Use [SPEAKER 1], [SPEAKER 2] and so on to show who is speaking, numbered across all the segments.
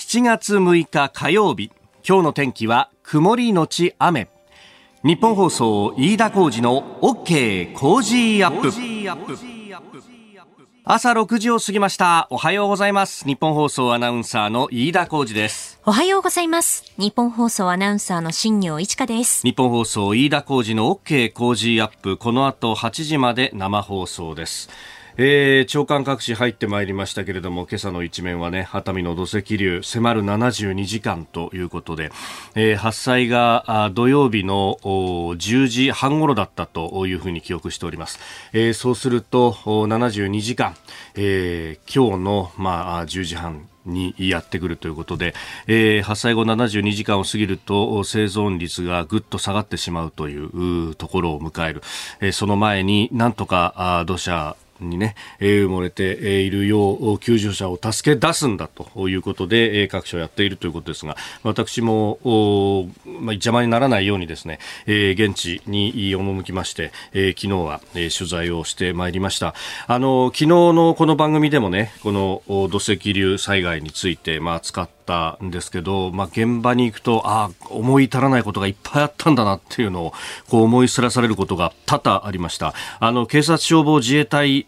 [SPEAKER 1] 7月6日火曜日今日の天気は曇りのち雨。日本放送飯田浩二の OK 工事アップ。朝6時を過ぎました。おはようございます。日本放送アナウンサーの飯田浩二です。
[SPEAKER 2] おはようございます。日本放送アナウンサーの新業一華です。
[SPEAKER 1] 日本放送飯田浩二の OK 工事アップ。この後8時まで生放送ですえー、長官各紙入ってまいりましたけれども今朝の一面はね熱海の土石流迫る72時間ということで、えー、発災が土曜日の10時半頃だったというふうに記憶しております、えー、そうすると72時間、えー、今日の、まあ、10時半にやってくるということで、えー、発災後72時間を過ぎると生存率がぐっと下がってしまうというところを迎える、えー、その前になんとか土砂にねえ、埋もれているよう救助者を助け出すんだということでえ各所やっているということですが私も、まあ、邪魔にならないようにですねえ、現地に赴きましてえ、昨日はえ、取材をしてまいりました。あの昨日のこの番組でもねこの土石流災害について、まあ、使ってったんですけど、まあ、現場に行くと、ああ、思い至らないことがいっぱいあったんだなっていうのを、こう思い知らされることが多々ありました。あの、警察消防自衛隊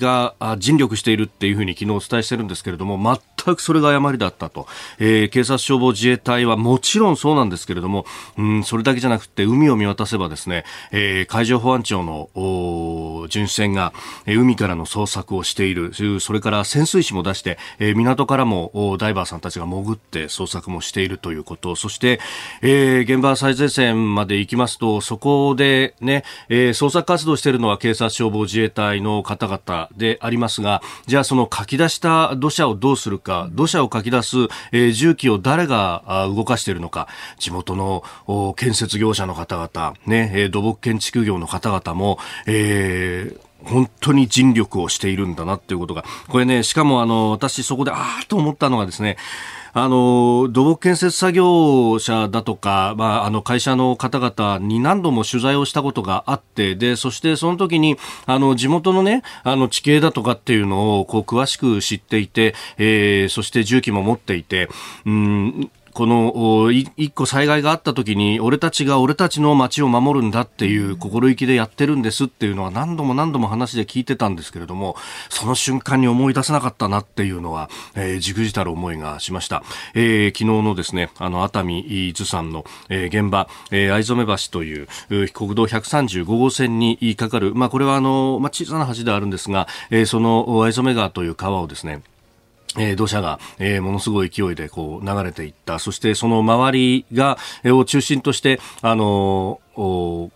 [SPEAKER 1] が尽力しているっていうふうに昨日お伝えしてるんですけれども、全くそれが誤りだったと。えー、警察消防自衛隊はもちろんそうなんですけれども、うん、それだけじゃなくて、海を見渡せばですね、えー、海上保安庁の巡視船が、え、海からの捜索をしている、それから潜水士も出して、え、港からもダイバーさんたちが潜って捜索もしているということ、そして、えー、現場最前線まで行きますと、そこでね、えー、捜索活動しているのは警察消防自衛隊の方々でありますが、じゃあその書き出した土砂をどうするか、土砂を書き出す、えー、重機を誰が動かしているのか、地元の建設業者の方々、ねえ、土木建築業の方々も、えー、本当に尽力をしているんだなっていうことが、これね、しかもあの、私そこで、ああと思ったのがですね、あの土木建設作業者だとか、まあ、あの会社の方々に何度も取材をしたことがあってでそしてその時にあの地元のねあの地形だとかっていうのをこう詳しく知っていて、えー、そして重機も持っていてうんこの一個災害があった時に俺たちが俺たちの街を守るんだっていう心意気でやってるんですっていうのは何度も何度も話で聞いてたんですけれどもその瞬間に思い出せなかったなっていうのは、えー、じくじたる思いがしました、えー、昨日のですねあの熱海伊豆山の、えー、現場、えー、藍染橋という国道135号線にかかる、まあ、これはあの、まあ、小さな橋ではあるんですが、えー、その藍染川という川をですねえー、土砂が、えー、ものすごい勢いでこう流れていった。そしてその周りが、えー、を中心として、あのー、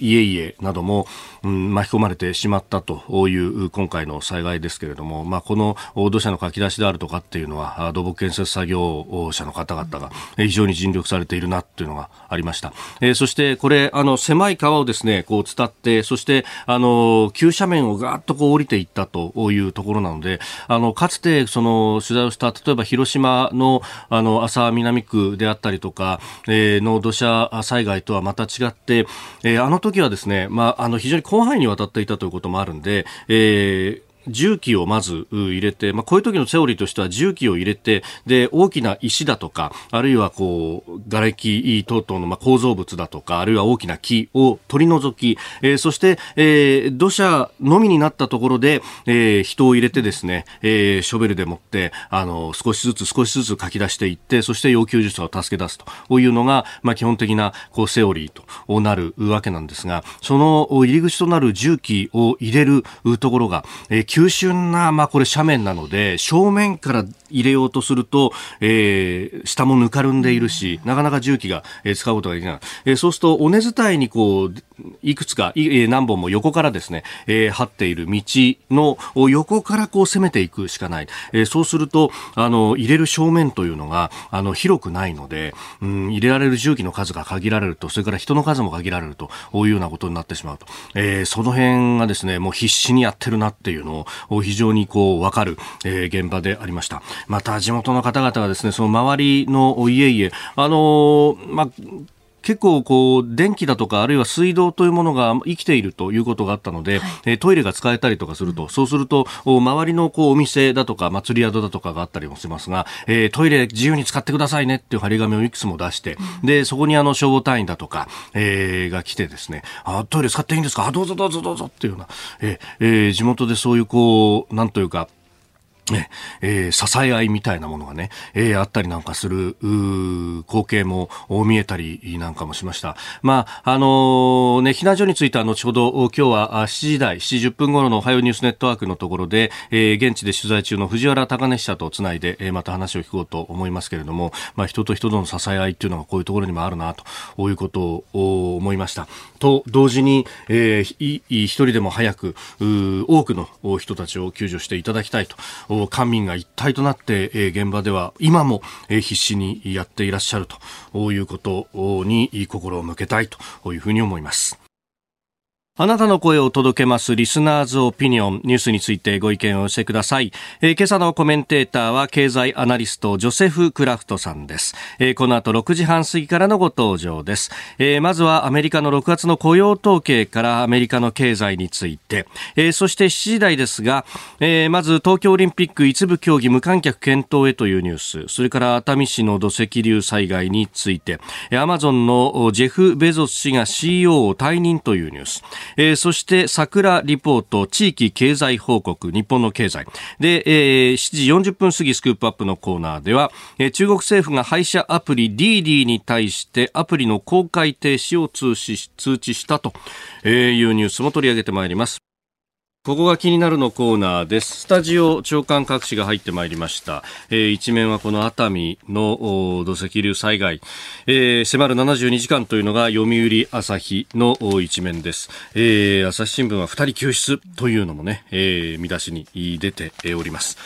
[SPEAKER 1] 家々なども、うん、巻き込まれてしまったという今回の災害ですけれども、まあ、この土砂のかき出しであるとかっていうのは土木建設作業者の方々が非常に尽力されているなっていうのがありました、えー、そしてこれあの狭い川をですねこう伝ってそしてあの急斜面をガーッとこう降りていったというところなのであのかつてその取材をした例えば広島のあの浅南区であったりとか、えー、の土砂災害とはまた違って、えー、あの時時はですね、まあ、あの非常に広範囲にわたっていたということもあるんで、えー重機をまず入れて、まあ、こういう時のセオリーとしては重機を入れて、で、大きな石だとか、あるいはこう、瓦礫等々のまあ構造物だとか、あるいは大きな木を取り除き、えー、そして、えー、土砂のみになったところで、えー、人を入れてですね、えー、ショベルでもって、あの、少しずつ少しずつ書き出していって、そして要求術を助け出すと。いうのが、まあ、基本的な、こう、セオリーとなるわけなんですが、その入り口となる重機を入れるところが、えー、急峻な、まあ、これ斜面なので、正面から入れようとすると、えー、下もぬかるんでいるし、なかなか重機が、えー、使うことができない。えー、そうすると、尾根伝いにこう、いくつか、えー、何本も横からですね、えー、張っている道の横からこう攻めていくしかない。えー、そうすると、あの、入れる正面というのが、あの、広くないので、うん、入れられる重機の数が限られると、それから人の数も限られると、いうようなことになってしまうと。えー、その辺がですね、もう必死にやってるなっていうのを、非常にこう、わかる、えー、現場でありました。また地元の方々がですね、その周りの家々、あのー、まあ、結構こう電気だとかあるいは水道というものが生きているということがあったので、はい、トイレが使えたりとかすると、そうすると周りのこうお店だとか祭り宿だとかがあったりもしますが、えー、トイレ自由に使ってくださいねっていう張り紙をいくつも出して、でそこにあの消防隊員だとか、えー、が来てですね、あトイレ使っていいんですか、あどうぞどうぞどうぞっていうような、えーえー、地元でそういうこうなんというかねえー、支え合いみたいなものがね、えー、あったりなんかする光景も見えたりなんかもしました。まあ、あのー、ね、避難所については後ほど今日は7時台、7時10分頃のおはようニュースネットワークのところで、えー、現地で取材中の藤原高根記者とつないで、えー、また話を聞こうと思いますけれども、まあ、人と人との支え合いっていうのがこういうところにもあるなということを思いました。と同時に、えー、一人でも早く多くの人たちを救助していただきたいと官民が一体となって、現場では今も、必死にやっていらっしゃるということに心を向けたいというふうに思います。あなたの声を届けますリスナーズオピニオンニュースについてご意見をお寄せください、えー、今朝のコメンテーターは経済アナリストジョセフ・クラフトさんです、えー、この後6時半過ぎからのご登場です、えー、まずはアメリカの6月の雇用統計からアメリカの経済について、え、そして7時台ですが、え、まず東京オリンピック一部競技無観客検討へというニュース。それから熱海市の土石流災害について。アマゾンのジェフ・ベゾス氏が CEO を退任というニュース。えー、そして桜リポート地域経済報告日本の経済。で、えー、7時40分過ぎスクープアップのコーナーでは、えー、中国政府が配車アプリ DD に対してアプリの公開停止を通知通知したというニュースも取り上げてまいります。ここが気になるのコーナーです。スタジオ長官各紙が入ってまいりました。えー、一面はこの熱海の土石流災害、えー、迫る72時間というのが読売朝日の一面です。えー、朝日新聞は2人救出というのもね、えー、見出しに出ております。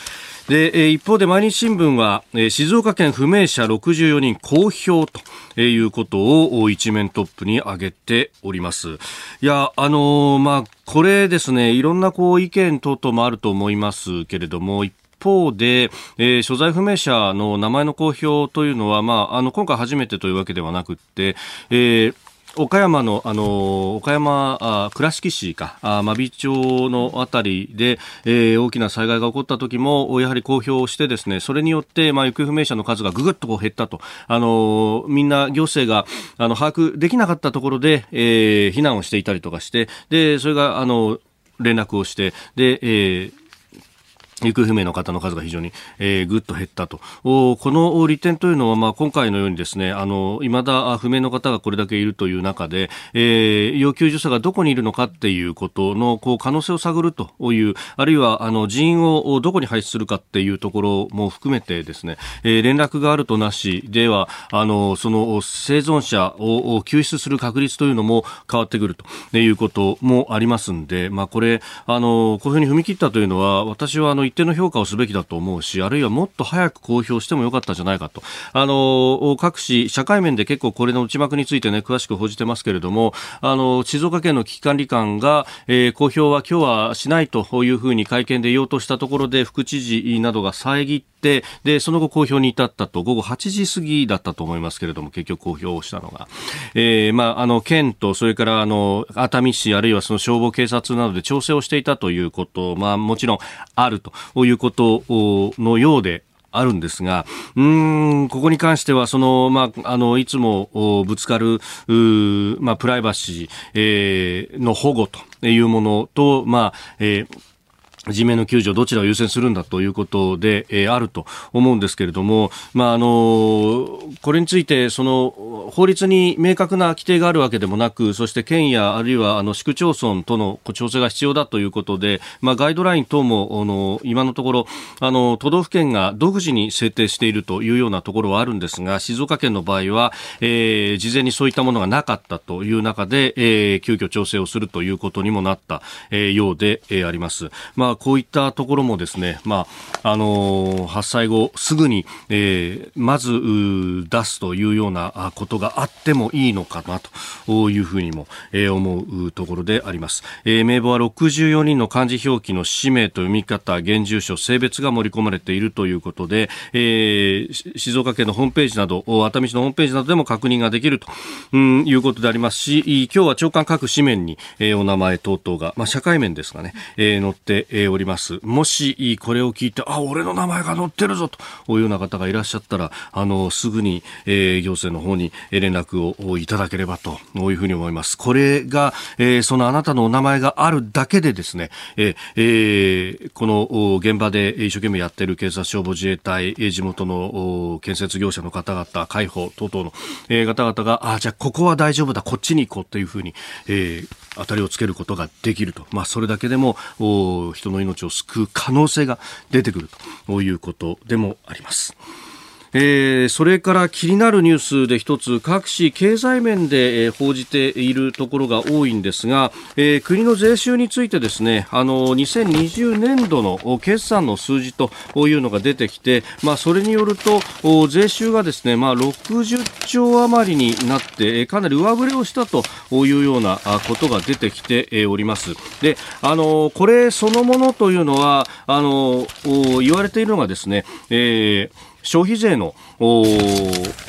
[SPEAKER 1] で、一方で毎日新聞は、静岡県不明者64人公表ということを一面トップに挙げております。いや、あのー、まあ、これですね、いろんなこう意見等々もあると思いますけれども、一方で、えー、所在不明者の名前の公表というのは、まあ、あの、今回初めてというわけではなくて、えー岡山の、あの、岡山、倉敷市か、あ真備町のあたりで、えー、大きな災害が起こった時も、やはり公表してですね、それによって、まあ、行方不明者の数がぐぐっとこう減ったと。あの、みんな行政が、あの、把握できなかったところで、えー、避難をしていたりとかして、で、それが、あの、連絡をして、で、えー、行方不明の方の数が非常に、えー、ぐっと減ったと。この利点というのは、まあ、今回のようにですね、あの、未だ不明の方がこれだけいるという中で、えー、要救助者がどこにいるのかっていうことの、こう、可能性を探るという、あるいは、あの、人員をどこに配置するかっていうところも含めてですね、えー、連絡があるとなしでは、あの、その生存者を救出する確率というのも変わってくるということもありますんで、まあ、これ、あの、こういうふうに踏み切ったというのは、私は、あの、一定の評価をすべきだと思うし、あるいはもっと早く公表してもよかったんじゃないかと。あの、各紙、社会面で結構これの内幕についてね、詳しく報じてますけれども、あの、静岡県の危機管理官が、えー、公表は今日はしないというふうに会見で言おうとしたところで、副知事などが遮って、で、その後公表に至ったと、午後8時過ぎだったと思いますけれども、結局公表をしたのが。えー、まあ、あの、県と、それから、あの、熱海市、あるいはその消防警察などで調整をしていたということ、まあ、もちろんあるということのようであるんですが、うん、ここに関しては、その、まあ、あの、いつもぶつかる、まあ、プライバシー、えー、の保護というものと、まあ、えー人命の救助どちらを優先するんだということで、えー、あると思うんですけれども、まああのこれについてその法律に明確な規定があるわけでもなく、そして県やあるいはあの市区町村との調整が必要だということで、まあガイドライン等もあの今のところあの都道府県が独自に制定しているというようなところはあるんですが、静岡県の場合は、えー、事前にそういったものがなかったという中で、えー、急遽調整をするということにもなった、えー、ようで、えー、あります。まああ、こういったところもですね、まあ、あのー、発災後すぐに、えー、まず出すというようなことがあってもいいのかなというふうにも、えー、思うところであります。えー、名簿は64人の漢字表記の氏名と読み方、現住所、性別が盛り込まれているということで、えー、静岡県のホームページなど、熱海市のホームページなどでも確認ができると、うん、いうことでありますし、今日は長官各紙面に、えー、お名前等々が、まあ、社会面ですがね、えー、載って、えー、おります。もし、これを聞いて、あ、俺の名前が載ってるぞというような方がいらっしゃったら、あの、すぐに、えー、行政の方に連絡をいただければというふうに思います。これが、えー、そのあなたのお名前があるだけでですね、えー、この現場で一生懸命やってる警察消防自衛隊、地元の建設業者の方々、海保等々の、え、方々が、あ、じゃあここは大丈夫だ、こっちに行こうというふうに、えー、当たりをつけることができると。まあ、それだけでも、人の命を救う可能性が出てくるということでもあります。えー、それから気になるニュースで一つ各紙経済面で、えー、報じているところが多いんですが、えー、国の税収についてですねあの2020年度の決算の数字というのが出てきて、まあ、それによると税収がですね、まあ、60兆余りになってかなり上振れをしたというようなことが出てきております。であのこれそのものというのはあの言われているのがですね、えー消費税の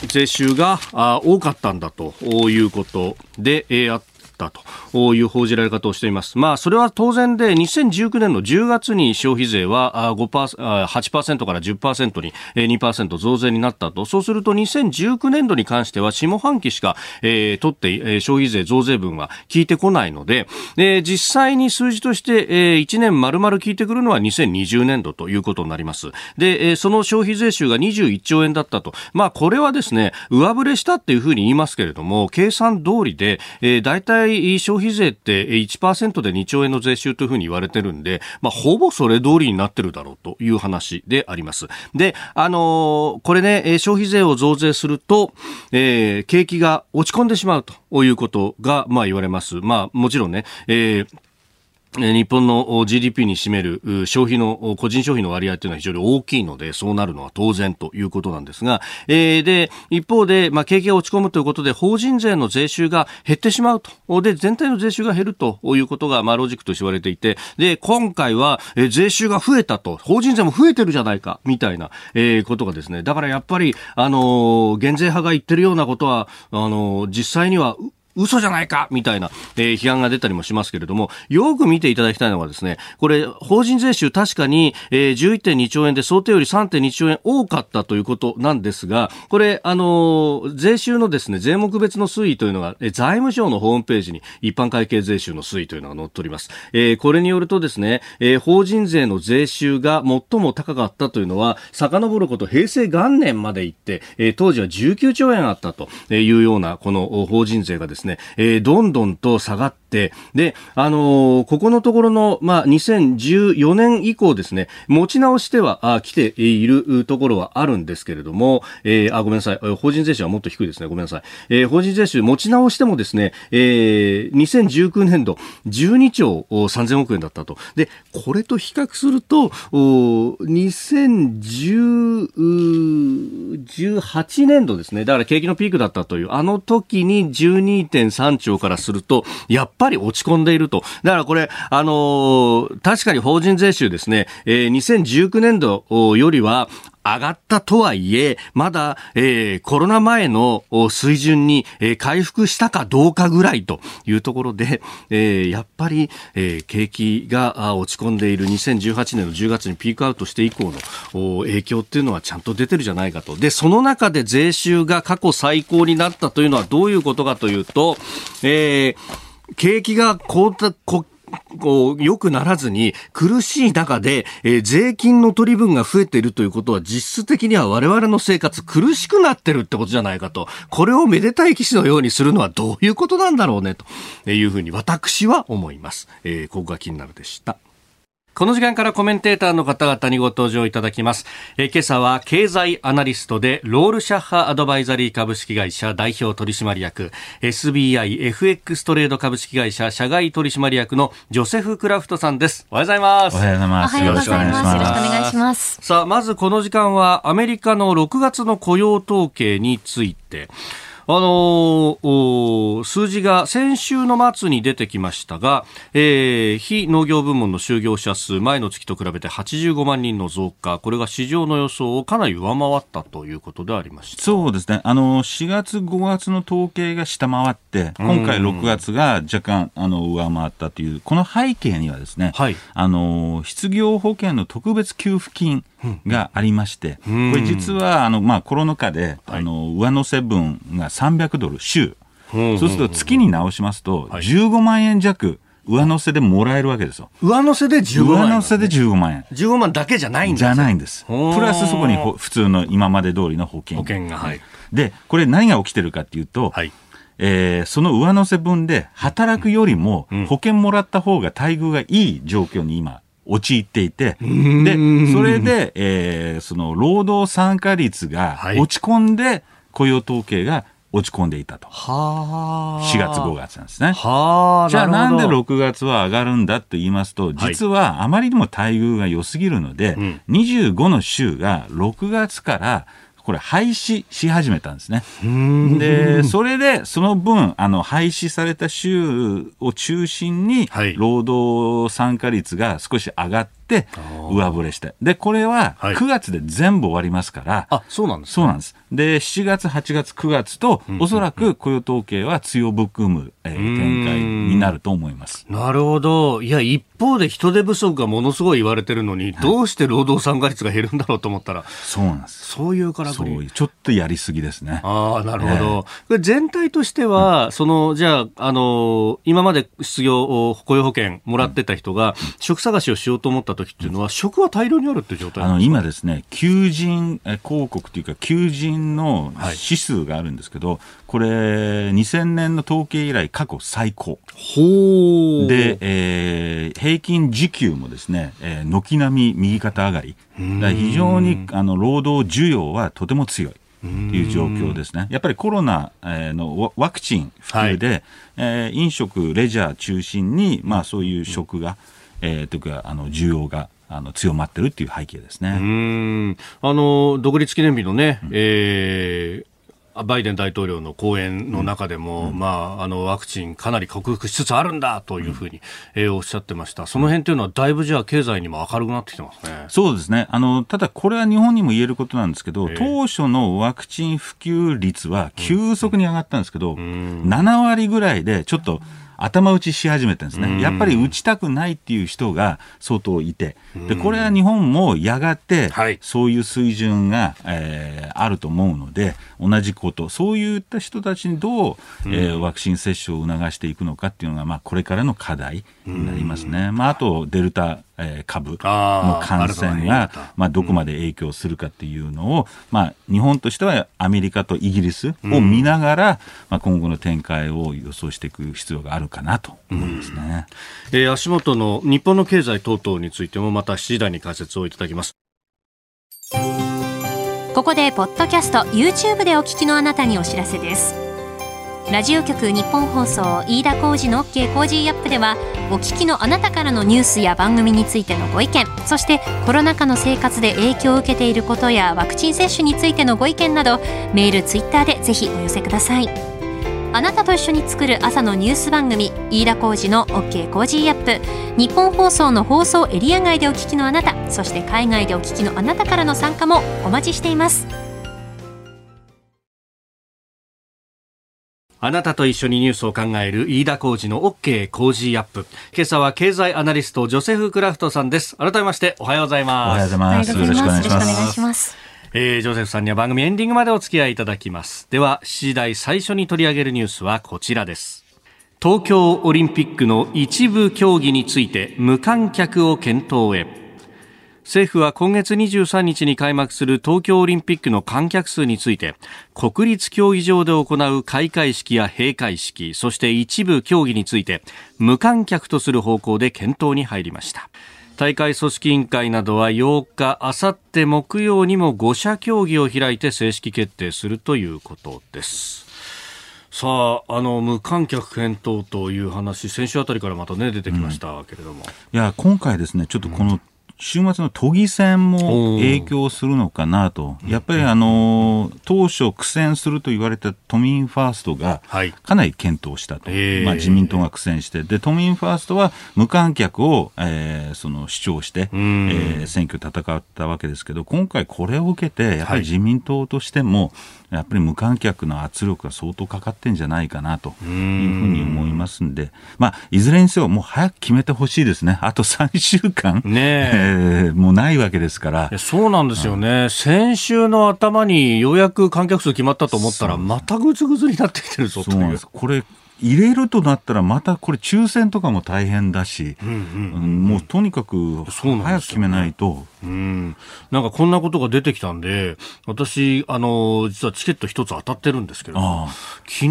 [SPEAKER 1] 税収が多かったんだということで、あったったという報じられ方をしています。まあ、それは当然で、2019年の10月に消費税は5% 8%から10%に2%増税になったと。そうすると2019年度に関しては下半期しか、えー、取って、消費税増税分は効いてこないので、えー、実際に数字として、えー、1年丸々効いてくるのは2020年度ということになります。で、その消費税収が21兆円だったと。まあ、これはですね、上振れしたっていうふうに言いますけれども、計算通りで、えー、大体体消費税って1%で2兆円の税収というふうに言われてるんで、まあ、ほぼそれ通りになってるだろうという話であります。で、あのー、これね、消費税を増税すると、えー、景気が落ち込んでしまうということが、まあ、言われます。まあ、もちろんね、えー日本の GDP に占める消費の、個人消費の割合というのは非常に大きいので、そうなるのは当然ということなんですが、えー、で、一方で、まあ、景気が落ち込むということで、法人税の税収が減ってしまうと。で、全体の税収が減るということが、まあ、ロジックとして言われていて、で、今回は、え税収が増えたと、法人税も増えてるじゃないか、みたいな、えー、ことがですね、だからやっぱり、あのー、減税派が言ってるようなことは、あのー、実際には、嘘じゃないかみたいな、えー、批判が出たりもしますけれども、よく見ていただきたいのはですね、これ、法人税収確かに、えー、11.2兆円で想定より3.2兆円多かったということなんですが、これ、あのー、税収のですね、税目別の推移というのが、えー、財務省のホームページに一般会計税収の推移というのが載っております。えー、これによるとですね、えー、法人税の税収が最も高かったというのは、遡ること平成元年まで行って、えー、当時は19兆円あったというような、この法人税がですね、ですね、えー、どんどんと下がって、で、あのー、ここのところの、まあ、2014年以降ですね、持ち直しては、あ来ているところはあるんですけれども、えー、あ、ごめんなさい。法人税収はもっと低いですね。ごめんなさい。えー、法人税収持ち直してもですね、えー、2019年度12兆3000億円だったと。で、これと比較すると、2018年度ですね。だから景気のピークだったという、あの時に12.3兆からすると、やっぱりぱり落ち込んでいると。だからこれ、あのー、確かに法人税収ですね、えー、2019年度よりは、上がったとはいえ、まだ、えー、コロナ前の水準に、えー、回復したかどうかぐらいというところで、えー、やっぱり、えー、景気が落ち込んでいる2018年の10月にピークアウトして以降の影響っていうのはちゃんと出てるじゃないかと。で、その中で税収が過去最高になったというのはどういうことかというと、えー景気がこうこう、良くならずに苦しい中で、えー、税金の取り分が増えているということは実質的には我々の生活苦しくなってるってことじゃないかと。これをめでたい騎士のようにするのはどういうことなんだろうねというふうに私は思います。えー、ここが気になるでした。この時間からコメンテーターの方々にご登場いただきます。え今朝は経済アナリストでロールシャッハアドバイザリー株式会社代表取締役 SBIFX トレード株式会社社外取締役のジョセフ・クラフトさんです。おはようございます。
[SPEAKER 3] おはようございます。
[SPEAKER 2] よろしくお願いします。よろしくお願いします。
[SPEAKER 1] さあ、まずこの時間はアメリカの6月の雇用統計について、あのー、数字が先週の末に出てきましたが、えー、非農業部門の就業者数前の月と比べて85万人の増加。これが市場の予想をかなり上回ったということでありました。
[SPEAKER 3] そうですね。あの4月5月の統計が下回って今回6月が若干あの上回ったというこの背景にはですね、はい、あの失業保険の特別給付金がありまして、これ実はあの、まあ、コロナ禍で、あの上乗せ分が300ドル週、そうすると月に直しますと、15万円弱。上乗せでもらえるわけですよ。
[SPEAKER 1] 上乗せで15万円、
[SPEAKER 3] 上乗せで15万円。
[SPEAKER 1] 15万だけじゃないんです
[SPEAKER 3] じゃないんです。プラスそこに普通の今まで通りの保険。
[SPEAKER 1] 保険が入る。
[SPEAKER 3] で、これ何が起きてるかっていうと、はい、えー、その上乗せ分で働くよりも保険もらった方が待遇がいい状況に今陥っていて、で、それで、えー、その労働参加率が落ち込んで、雇用統計が落ち込んでいたと。は4月5月なんですね。はじゃあなんで6月は上がるんだと言いますと、実はあまりにも待遇が良すぎるので、はい、25の週が6月からこれ廃止し始めたんですね。で、それでその分、あの、廃止された州を中心に、労働参加率が少し上がって、上振れして。で、これは9月で全部終わりますから。はい、
[SPEAKER 1] あ、そうなんです、
[SPEAKER 3] ね、そうなんです。で、7月、8月、9月と、おそらく雇用統計は強含む、えー、展開になると思います。
[SPEAKER 1] なるほど。いや、一方で人手不足がものすごい言われてるのに、どうして労働参加率が減るんだろうと思ったら。
[SPEAKER 3] そうなんです。
[SPEAKER 1] そういうからくり。
[SPEAKER 3] ちょっとやりすぎですね。
[SPEAKER 1] ああ、なるほど。えー、全体としては、うん、その、じゃあ、あの、今まで失業、雇用保険もらってた人が、職探しをしようと思った時っていうのは、職は大量にあるって状態
[SPEAKER 3] あの今ですね、求人広告というか、求人の指数があるんですけど、はい、これ、2000年の統計以来、過去最高。ほで、えー、平均時給もですね、えー、軒並み右肩上がり。非常にあの労働需要はとても強い。という状況ですね。やっぱりコロナのワクチン普及で、はい、えー、飲食、レジャー中心に、まあそういう食が、えー、というか、あの、需要があの強まってるっていう背景ですね。
[SPEAKER 1] うんあの独立記念日のね、うん、えーバイデン大統領の講演の中でも、うん、まあ、あのワクチンかなり克服しつつあるんだというふうに、えー、おっしゃってました。その辺というのはだいぶじゃあ経済にも明るくなってきてますね。
[SPEAKER 3] そうですね。あの、ただこれは日本にも言えることなんですけど、えー、当初のワクチン普及率は急速に上がったんですけど、うん、7割ぐらいでちょっと、頭打ちし始めてるんですね。やっぱり打ちたくないっていう人が相当いて、でこれは日本もやがてそういう水準が、えー、あると思うので、同じこと、そういった人たちにどう、えー、ワクチン接種を促していくのかっていうのが、まあ、これからの課題になりますね。まあ、あとデルタえ株の感染が、まあ、どこまで影響するかっていうのを、まあ、日本としてはアメリカとイギリスを見ながら、まあ、今後の展開を予想していく必要があるかなと思いますね、
[SPEAKER 1] えー、足元の日本の経済等々についてもまた7時台に解説をいただきます。
[SPEAKER 2] ここでポッドキャスト YouTube でお聞きのあなたにお知らせですラジオ局日本放送飯田浩司の OK コージーアップではお聞きのあなたからのニュースや番組についてのご意見そしてコロナ禍の生活で影響を受けていることやワクチン接種についてのご意見などメールツイッターでぜひお寄せください。あなたと一緒に作る朝のニュース番組飯田浩司の OK コージーアップ。日本放送の放送エリア外でお聞きのあなたそして海外でお聞きのあなたからの参加もお待ちしています。
[SPEAKER 1] あなたと一緒にニュースを考える飯田浩二の OK 工事アップ。今朝は経済アナリストジョセフ・クラフトさんです。改めましておはようございます。
[SPEAKER 3] おはようございます。よろしくお願いします。
[SPEAKER 2] ます
[SPEAKER 1] えー、ジョセフさんには番組エンディングまでお付き合いいただきます。では、7時台最初に取り上げるニュースはこちらです。東京オリンピックの一部競技について無観客を検討へ。政府は今月23日に開幕する東京オリンピックの観客数について国立競技場で行う開会式や閉会式そして一部競技について無観客とする方向で検討に入りました大会組織委員会などは8日、あさって木曜にも5者協議を開いて正式決定するということです。さあ、あの、無観客検討という話、先週あたりからまたね、出てきましたけれども。うん、い
[SPEAKER 3] や、今回ですね、ちょっとこの週末の都議選も影響するのかなと、やっぱりあの当初、苦戦すると言われた都民ファーストがかなり検討したと、はい、まあ、自民党が苦戦して、で都民ファーストは無観客を、えー、その主張して、えー、選挙戦ったわけですけど、今回、これを受けて、やっぱり自民党としても、やっぱり無観客の圧力が相当かかってんじゃないかなというふうに思いますんで、まあ、いずれにせよ、もう早く決めてほしいですね、あと3週間、ね えー、もうないわけですから。
[SPEAKER 1] そうなんですよね、先週の頭にようやく観客数決まったと思ったら、またぐずぐずになってきてるぞという。
[SPEAKER 3] これ入れるとなったら、またこれ、抽選とかも大変だし、うんうんうん、もうとにかく早く決めないと。
[SPEAKER 1] うん、なんかこんなことが出てきたんで、私、あの、実はチケット一つ当たってるんですけど、昨日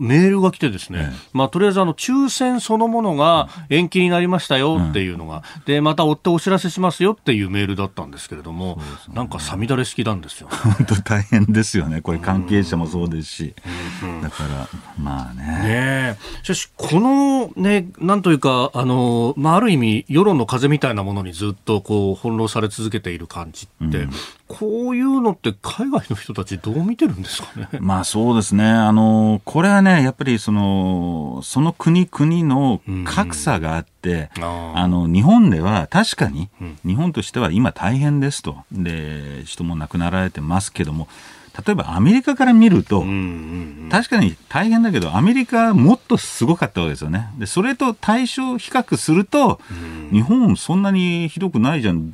[SPEAKER 1] メールが来てですね、ええ、まあ、とりあえずあの、抽選そのものが延期になりましたよっていうのが、うん、で、また追ってお知らせしますよっていうメールだったんですけれども、ね、なんかさみだれ式なんですよ、
[SPEAKER 3] 本当大変ですよね。これ関係者もそうですし。うんうん、だから、まあね。
[SPEAKER 1] ねしかし、このね、なんというか、あの、まあ、ある意味、世論の風みたいなものにずっとこう、翻弄され続けている感じって、うん、こういうのって海外の人たちどう見てるんですかね？
[SPEAKER 3] まあそうですね。あの、これはね、やっぱりその、その国国の格差があって、うん、ああの、日本では確かに、日本としては今大変ですと。で、人も亡くなられてますけども、例えばアメリカから見ると、確かに大変だけど、アメリカはもっとすごかったわけですよね。で、それと対象比較すると、日本そんなにひどくないじゃん、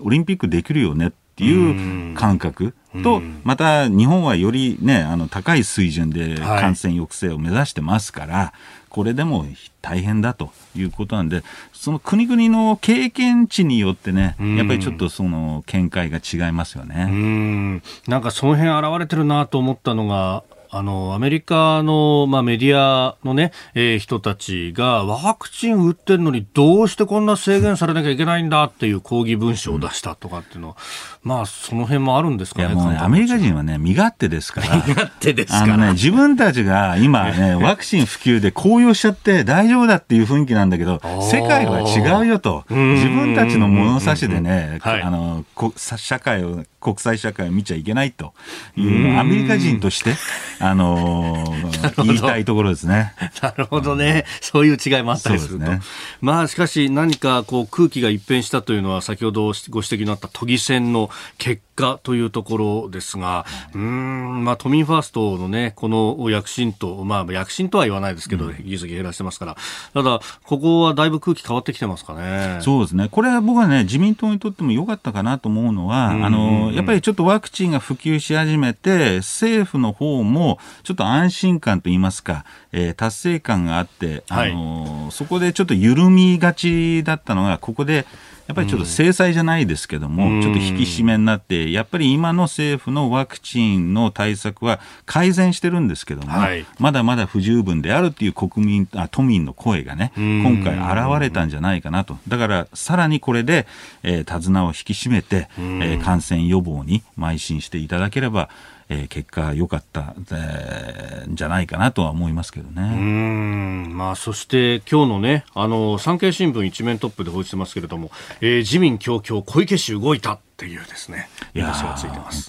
[SPEAKER 3] オリンピックできるよねっていう感覚と、また日本はよりね、あの高い水準で感染抑制を目指してますから、これでも大変だということなんで、その国々の経験値によってね、やっぱりちょっとその見解が違いますよね。
[SPEAKER 1] ん。なんかその辺現れてるなと思ったのが、あの、アメリカの、まあ、メディアのね、えー、人たちが、ワクチン打ってるのにどうしてこんな制限されなきゃいけないんだっていう抗議文書を出したとかっていうのは、うん、まあ、その辺もあるんですかね。もうね、
[SPEAKER 3] アメリカ人はね、身勝手ですから。
[SPEAKER 1] 身勝手ですから。あの
[SPEAKER 3] ね、自分たちが今ね、ワクチン普及で高揚しちゃって大丈夫だっていう雰囲気なんだけど、世界は違うよと。自分たちの物差しでね、あの、社会を、国際社会を見ちゃいけないというアメリカ人として、あのー、言いたいところですね。
[SPEAKER 1] なるほどね。そういう違いもあったりすると。ね、まあ、しかし何かこう空気が一変したというのは先ほどご指摘のあった都議選の結果というところですが、うん、まあ、都民ファーストのね、この躍進と、まあ、躍進とは言わないですけど、議席減らしてますから、ただ、ここはだいぶ空気変わってきてますかね。
[SPEAKER 3] そうですね。これは僕はね、自民党にとっても良かったかなと思うのは、あの、やっぱりちょっとワクチンが普及し始めて、政府の方もちょっと安心感といいますか、えー、達成感があって、あの、はい、そこでちょっと緩みがちだったのが、ここで、やっぱりちょっと制裁じゃないですけども、うん、ちょっと引き締めになって、やっぱり今の政府のワクチンの対策は改善してるんですけども、はい、まだまだ不十分であるっていう国民あ都民の声がね、今回現れたんじゃないかなと。だから、さらにこれで、えー、手綱を引き締めて、えー、感染予防に邁進していただければ、えー、結果良かった、えー、んじゃないかなとは思いますけどね。
[SPEAKER 1] うんまあ、そして今日のね、あの、産経新聞一面トップで報じてますけれども、えー、自民共共小池氏動いた。っていうですね、
[SPEAKER 3] いや本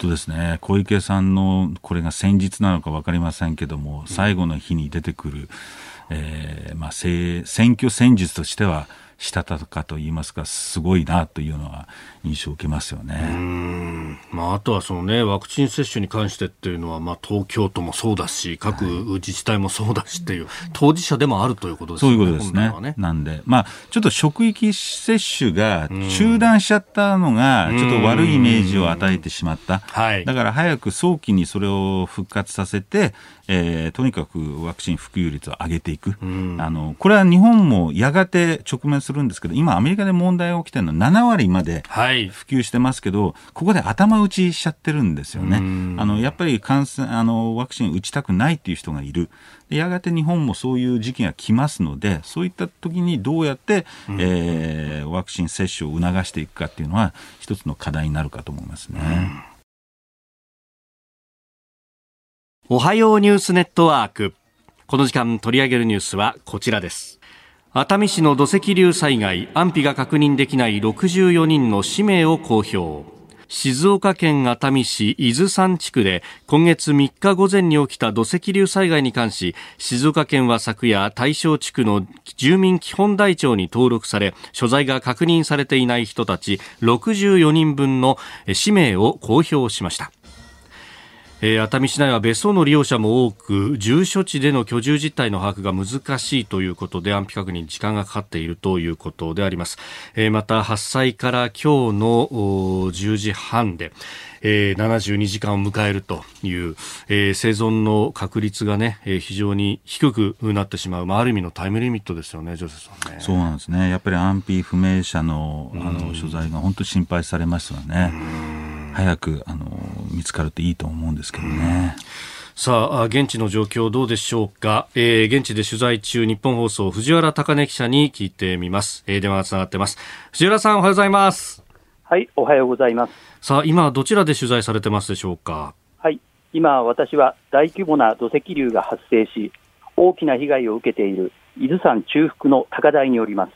[SPEAKER 3] 当ですね、小池さんのこれが先日なのか分かりませんけども、最後の日に出てくる、えーまあ、選挙戦術としては、したたかといいますか、すごいなというのは印象を受けますよね。
[SPEAKER 1] まあ、あとはそのね、ワクチン接種に関してっていうのは、まあ、東京都もそうだし、各自治体もそうだしっていう、はい、当事者でもあるということですね。
[SPEAKER 3] そういうことですね。ねなんで、まあ、ちょっと職域接種が中断しちゃったのが、ちょっと悪いイメージを与えてしまった。はい、だから早く早期にそれを復活させて、えー、とにかくワクチン普及率を上げていく。あの、これは日本もやがて直面すするんですけど、今、アメリカで問題が起きてるのは7割まで普及してますけど、はい、ここで頭打ちしちゃってるんですよね。あのやっぱり感染あのワクチン打ちたくないっていう人がいる。やがて日本もそういう時期が来ますので、そういった時にどうやって、うん、えー、ワクチン接種を促していくかっていうのは、一つの課題になるかと思いますね。
[SPEAKER 1] うん、おはようニュースネットワーク。この時間取り上げるニュースはこちらです。熱海市の土石流災害、安否が確認できない64人の氏名を公表。静岡県熱海市伊豆山地区で今月3日午前に起きた土石流災害に関し静岡県は昨夜大正地区の住民基本台帳に登録され所在が確認されていない人たち64人分の氏名を公表しましたえー、熱海市内は別荘の利用者も多く住所地での居住実態の把握が難しいということで安否確認に時間がかかっているということであります、えー、また発災から今日の10時半で、えー、72時間を迎えるという、えー、生存の確率がね、えー、非常に低くなってしまう、まあ、ある意味のタイムリミットですよね、ジョセさんね。
[SPEAKER 3] そうなんですね。やっぱり安否不明者のあの所在が本当に心配されますよね。早くあの見つかるといいと思うんですけどね。
[SPEAKER 1] さあ、現地の状況どうでしょうか？えー、現地で取材中、日本放送、藤原貴根記者に聞いてみます。えー、電話がつながってます。藤原さん、おはようございます。
[SPEAKER 4] はい、おはようございます。
[SPEAKER 1] さあ、今、どちらで取材されてますでしょうか？
[SPEAKER 4] はい、今、私は大規模な土石流が発生し、大きな被害を受けている伊豆山中腹の高台におります。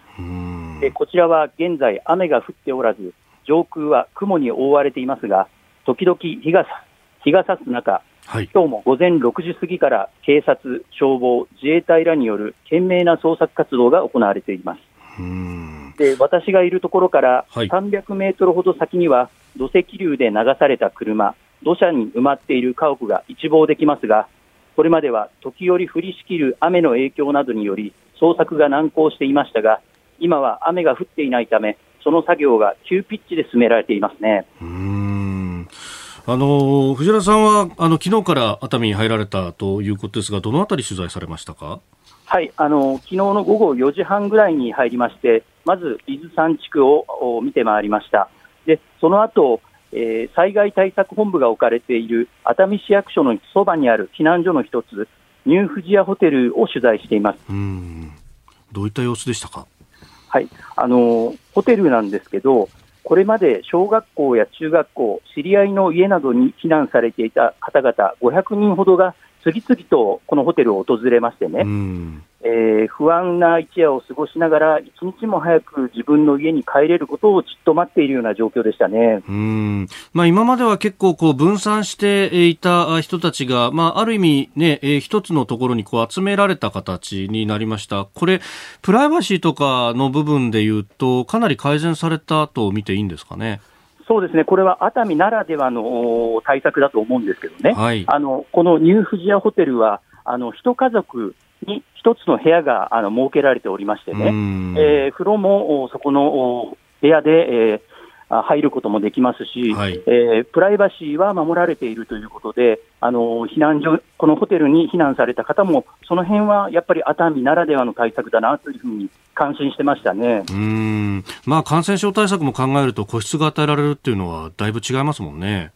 [SPEAKER 4] でこちらは現在、雨が降っておらず、上空は雲に覆われていますが、時々日が日が差す中、はい、今日も午前6時過ぎから警察、消防、自衛隊らによる懸命な捜索活動が行われています。で私がいるところから300メートルほど先には土石流で流された車、土砂に埋まっている家屋が一望できますが、これまでは時折降りしきる雨の影響などにより捜索が難航していましたが、今は雨が降っていないため、その作業が急ピッチで進められていますね。
[SPEAKER 1] うんあの藤原さんはあの昨日から熱海に入られたということですが、どのあたり取材されましたか？
[SPEAKER 4] はい、あの昨日の午後4時半ぐらいに入りまして、まず伊豆山地区を見てまいりました。で、その後、えー、災害対策本部が置かれている熱海市役所のそばにある避難所の一つ、ニューフジアホテルを取材しています。うん
[SPEAKER 1] どういった様子でしたか？
[SPEAKER 4] はい、あのホテルなんですけど、これまで小学校や中学校、知り合いの家などに避難されていた方々500人ほどが次々とこのホテルを訪れましてね、えー、不安な一夜を過ごしながら、一日も早く自分の家に帰れることをじっと待っているような状況でしたね。
[SPEAKER 1] うん。まあ、今までは結構こう分散していた人たちが、まあ、ある意味ね、えー、一つのところにこう集められた形になりました。これ、プライバシーとかの部分でいうと、かなり改善されたと見ていいんですかね？
[SPEAKER 4] そうですね、これは熱海ならではの対策だと思うんですけどね、はい、あのこのニューフジアホテルは、あの一家族に一つの部屋があの設けられておりましてね、えー、風呂もそこの部屋で、えー、入ることもできますし、はい、えー、プライバシーは守られているということで、あの避難所、このホテルに避難された方も、その辺はやっぱり熱海ならではの対策だなというふうに感心してましたね。
[SPEAKER 1] うん。まあ、感染症対策も考えると、個室が与えられるっていうのは、だいぶ違いますもんね。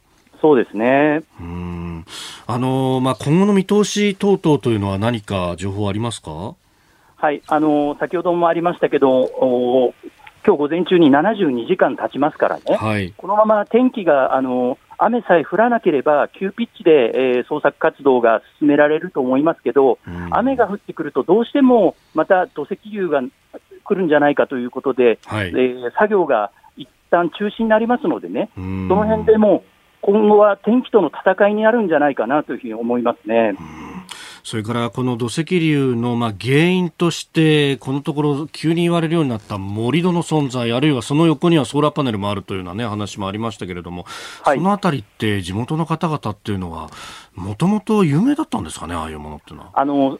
[SPEAKER 4] そうですね。
[SPEAKER 1] うん。あのまあ、今後の見通し等々というのは何か情報ありますか？
[SPEAKER 4] はい、あの先ほどもありましたけど、お今日午前中に72時間経ちますからね、はい、このまま天気があの雨さえ降らなければ、急ピッチで、えー、捜索活動が進められると思いますけど、うん、雨が降ってくると、どうしてもまた土石流が来るんじゃないかということで、はい、えー、作業が一旦中止になりますのでね、その辺でも今後は天気との戦いになるんじゃないかなというふうに思いますね。
[SPEAKER 1] それからこの土石流のまあ原因として、このところ急に言われるようになった盛り土の存在、あるいはその横にはソーラーパネルもあるというような、ね、話もありましたけれども、はい、そのあたりって地元の方々っていうのは、もともと有名だったんですかね、ああいうものっていうのは。
[SPEAKER 4] あの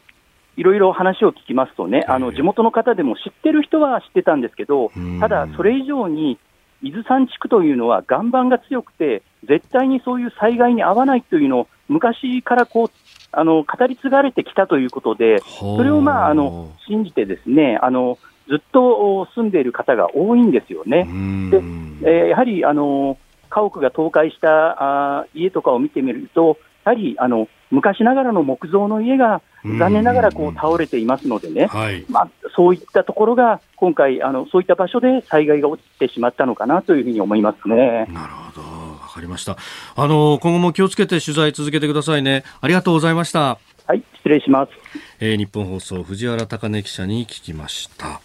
[SPEAKER 4] いろいろ話を聞きますとね、あの地元の方でも知ってる人は知ってたんですけど、ただ、それ以上に伊豆山地区というのは岩盤が強くて、絶対にそういう災害に遭わないというのを昔からこうあの語り継がれてきたということで、それを、まあ、あの信じてですねあのずっと住んでいる方が多いんですよね。でえー、やはりあの家屋が倒壊したあ家とかを見てみると、やはりあの昔ながらの木造の家が残念ながらこう倒れていますのでね、はい、まあ、そういったところが今回あの、そういった場所で災害が起きてしまったのかなというふうに思いますね。
[SPEAKER 1] なるほど。わかりました。あの今後も気をつけて取材続けてくださいね。ありがとうございました。
[SPEAKER 4] はい、失礼します。
[SPEAKER 1] えー、日本放送藤原貴根記者に聞きました。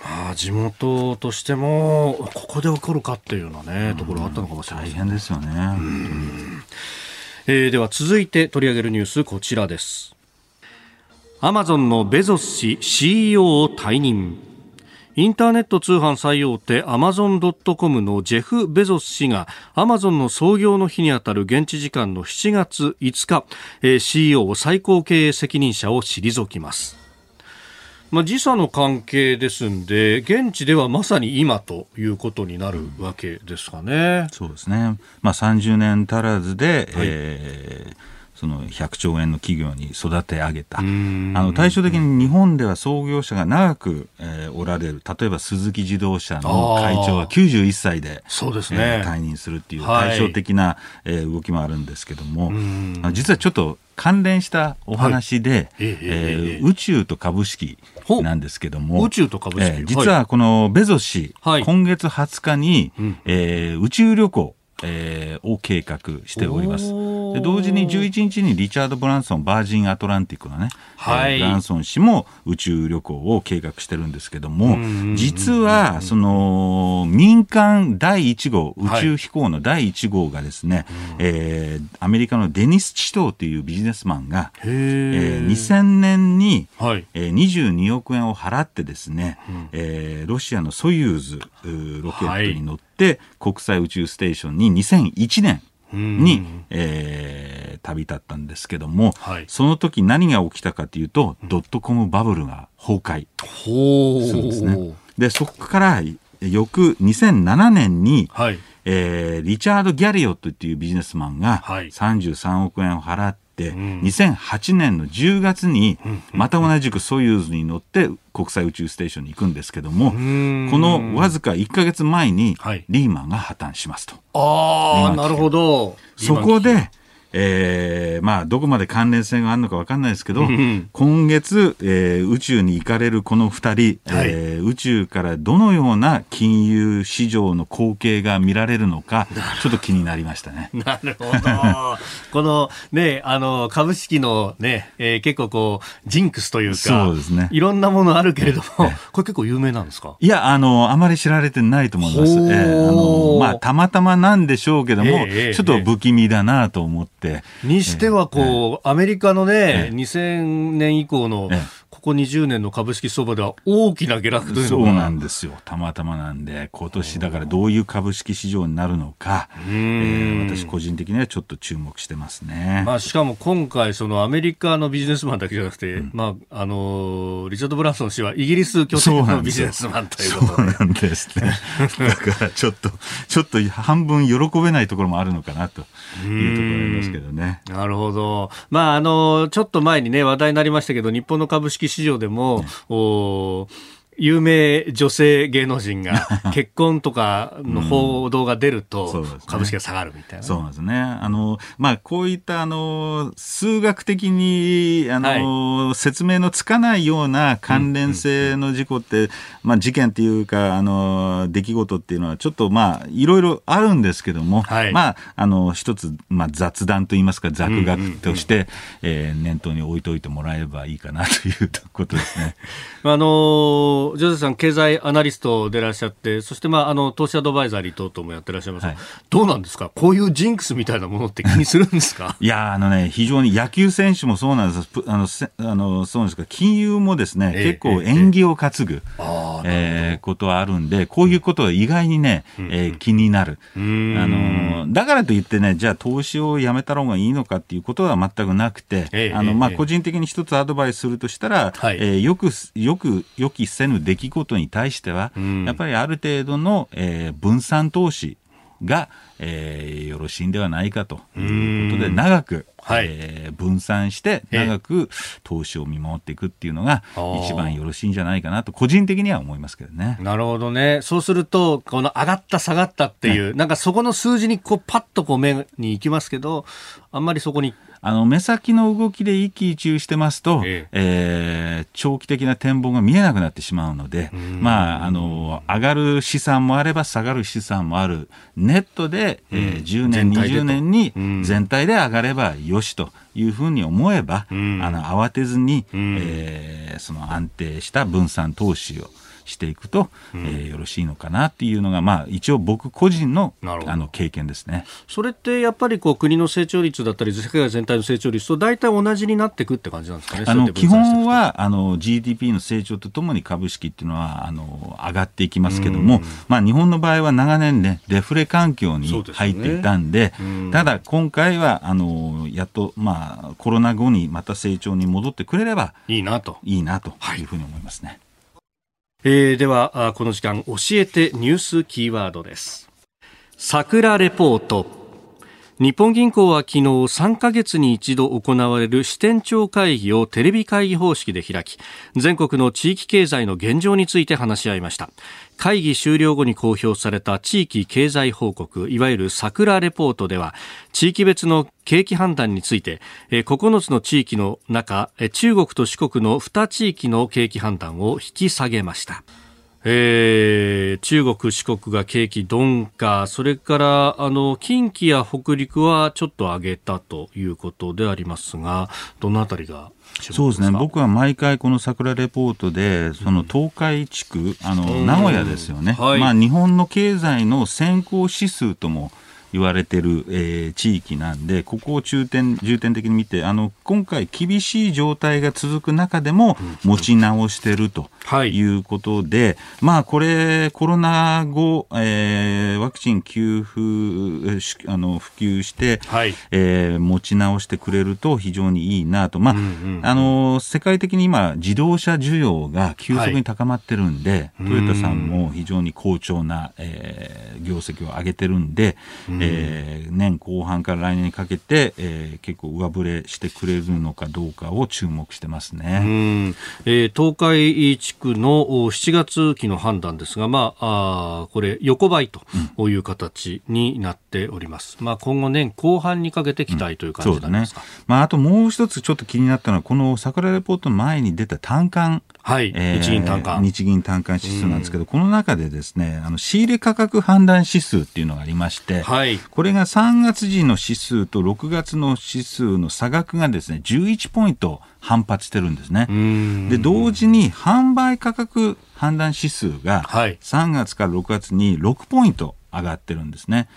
[SPEAKER 1] まあ地元としてもここで起こるかっていうようなねところあったのかもしれない、
[SPEAKER 3] 大変ですよね。
[SPEAKER 1] えー、では続いて取り上げるニュースこちらです。アマゾンのベゾス氏 CEO を退任。インターネット通販最大手アマゾン・ドット・コムのジェフ・ベゾス氏がアマゾンの創業の日にあたる現地時間の7月5日、えー、CEO 最高経営責任者を退きます。まあ、時差の関係ですんで、現地ではまさに今ということになるわけですかね。
[SPEAKER 3] そうですね。まあ、30年足らずで、はい、えーその100兆円の企業に育て上げた、あの対照的に日本では創業者が長く、えー、おられる、例えば鈴木自動車の会長は91歳で
[SPEAKER 1] そうですね、
[SPEAKER 3] えー、退任するっていう対照的な、はい、えー、動きもあるんですけども、実はちょっと関連したお話で、はい、えー、宇宙と株式なんですけども、
[SPEAKER 1] 宇宙と株式、え
[SPEAKER 3] ー、実はこのベゾ氏、はい、今月20日に、うん、えー、宇宙旅行、えー、を計画しております。で同時に11日にリチャード・ブランソン、バージン・アトランティックのね、はい、ブランソン氏も宇宙旅行を計画してるんですけども、実は、その、民間第1号、宇宙飛行の第1号がですね、はい、えー、アメリカのデニス・チトーというビジネスマンが、えー、2000年に、はい、えー、22億円を払ってですね、うん、えー、ロシアのソユーズロケットに乗って、って国際宇宙ステーションに2001年に、えー、旅立ったんですけども、はい、その時何が起きたかというと、ドットコムバブルが崩壊するんですね。で、そこから翌2007年に、はい、えー、リチャード・ギャリオットっていうビジネスマンが33億円を払って、うん、2008年の10月にまた同じくソユーズに乗って国際宇宙ステーションに行くんですけども、このわずか1か月前にリーマンが破綻しますと。
[SPEAKER 1] はい、ああ、なるほど。
[SPEAKER 3] そこで、えー、まあ、どこまで関連性があるのか分かんないですけど、うん、今月、えー、宇宙に行かれるこの2人、はい、えー、宇宙からどのような金融市場の光景が見られるのか、ちょっと気になりましたね。
[SPEAKER 1] なるほど。このね、あの、株式のね、えー、結構こう、ジンクスというか、
[SPEAKER 3] そうですね。
[SPEAKER 1] いろんなものあるけれども、これ結構有名なんですか？
[SPEAKER 3] いや、あの、あまり知られてないと思います。えー、あの、まあ、たまたまなんでしょうけども、えー、ちょっと不気味だなと思って、って。
[SPEAKER 1] にしてはこう、アメリカのね、2000年以降のここ20年の株式相場では大きな下落という
[SPEAKER 3] そうなんですよ、たまたまなんで、今年だからどういう株式市場になるのか、えー、私、個人的にはちょっと注目してますね、
[SPEAKER 1] まあ、しかも今回、そのアメリカのビジネスマンだけじゃなくて、うん、まああのリチャード・ブランソン氏はイギリス拠点のビジネスマンということで
[SPEAKER 3] そうなんですね、だからちょっと、ちょっと半分喜べないところもあるのかなというところありますけどね。
[SPEAKER 1] なるほど、まああのちょっと前にね、話題になりましたけど、日本の株式市場でも、お有名女性芸能人が 結婚とかの報道が出ると株式が下がるみたいな、
[SPEAKER 3] そうなんですね。あの、まあ、こういったあの、数学的にあの、はい、説明のつかないような関連性の事故って、まあ、事件っていうか、あの、出来事っていうのはちょっとまあ、いろいろあるんですけども、はい、まあ、あの、一つ、まあ、雑談といいますか、雑学として、え念頭に置いといてもらえればいいかなということですね。
[SPEAKER 1] あのジョゼさん、経済アナリストでいらっしゃって、そして、まあ、あの投資アドバイザリー等々もやってらっしゃいます、はい、どうなんですか、こういうジンクスみたいなものって気にするんですか？
[SPEAKER 3] いや、あのね、非常に野球選手もそうなんです、あのあのそうですか、金融もですね、えー、結構縁起を担ぐ、えー、えー、ことはあるんで、こういうことは意外にね、うん、えー、気になる、あの。だからといってね、じゃあ投資をやめた方がいいのかっていうことは全くなくて、えー、あのまあ、個人的に一つアドバイスするとしたら、はい、えー、よく、よく予期せぬ出来事に対しては、うん、やっぱりある程度の、えー、分散投資が、えー、よろしいんではないかということで、長く、はい、えー、分散して長く投資を見守っていくっていうのが一番よろしいんじゃないかなと個人的には思いますけどね。
[SPEAKER 1] なるほどね。そうするとこの上がった下がったっていう、ね、なんかそこの数字にこうパッとこう目に行きますけど、あんまりそこに
[SPEAKER 3] あの目先の動きで一喜一憂してますと、ええ。えー、長期的な展望が見えなくなってしまうので、まあ、あの上がる資産もあれば下がる資産もある、ネットで、えー、10年、20年に全体で上がればよしと。いうふうに思えば、あの慌てずに、えー、その安定した分散投資をしていくと、うん、えー、よろしいのかなっていうのが、まあ、一応僕個人のあの経験ですね。
[SPEAKER 1] それってやっぱりこう国の成長率だったり世界全体の成長率と大体同じになっていくって感じなんですかね
[SPEAKER 3] あの基本はあの GDP の成長とともに株式っていうのはあの上がっていきますけども、まあ、日本の場合は長年ねデフレ環境に入っていたんで、ね、ただ今回はあのやっと、まあ、コロナ後にまた成長に戻ってくれれば
[SPEAKER 1] いいなと。
[SPEAKER 3] いいなというふうに思いますね。はい
[SPEAKER 1] えー、ではこの時間教えてニュースキーワードです。桜レポート。日本銀行は昨日3ヶ月に一度行われる支店長会議をテレビ会議方式で開き全国の地域経済の現状について話し合いました。会議終了後に公表された地域経済報告いわゆる桜レポートでは地域別の景気判断について9つの地域の中中国と四国の2地域の景気判断を引き下げました。えー、中国、四国が景気鈍化、それからあの近畿や北陸はちょっと上げたということでありますが、どのあたりが
[SPEAKER 3] そうですね。僕は毎回この桜レポートでその東海地区、あの名古屋ですよね、はい、まあ、日本の経済の先行指数とも言われてる、えー、地域なんで、ここを重点重点的に見て、あの今回、厳しい状態が続く中でも持ち直してるとい。うことで、はい、まあこれ、コロナ後、えー、ワクチン給付あの普及して、はい、えー、持ち直してくれると非常にいいなと、まあ、うんうん、あの世界的に今、自動車需要が急速に高まってるんで、はい、トヨタさんも非常に好調な、えー、業績を上げてるんで、うんえー、年後半から来年にかけて、えー、結構上振れしてくれるのかどうかを注目してますね、
[SPEAKER 1] えー、東海地区の7月期の判断ですが、まあ、あこれ横ばいという形になっております、うん、まあ、今後年後半にかけて期待という感じなんですか、うん。ね、
[SPEAKER 3] まあ、あともう一つちょっと気になったのはこの桜レポートの前に出た単価
[SPEAKER 1] はい、えー、日銀単価
[SPEAKER 3] 日銀単価指数なんですけど、この中でですねあの仕入れ価格判断指数っていうのがありまして、はい、これが3月時の指数と6月の指数の差額がですね11ポイント反発してるんですね。で同時に販売価格判断指数が3月から6月に6ポイント上がってるんですね。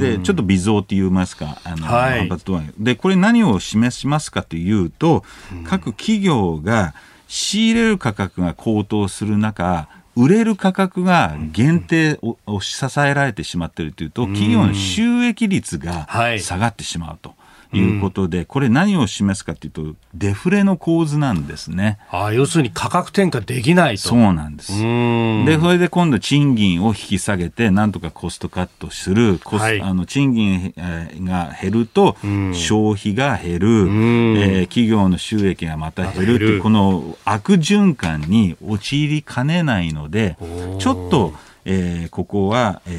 [SPEAKER 3] で、ちょっと微増って言いますか、あの、はい、反発度合い。で、これ何を示しますかというと、各企業が仕入れる価格が高騰する中、売れる価格が限定を支えられてしまっているというと、企業の収益率が下がってしまうと。いうことで、これ何を示すかというと、デフレの構図なんですね。
[SPEAKER 1] ああ要するに価格転嫁できないと。
[SPEAKER 3] そうなんです。で、それで今度賃金を引き下げて、なんとかコストカットする、コス、はい、あの賃金が減ると、消費が減る、えー、企業の収益がまた減るという、この悪循環に陥りかねないので、ちょっと、えー、ここは、え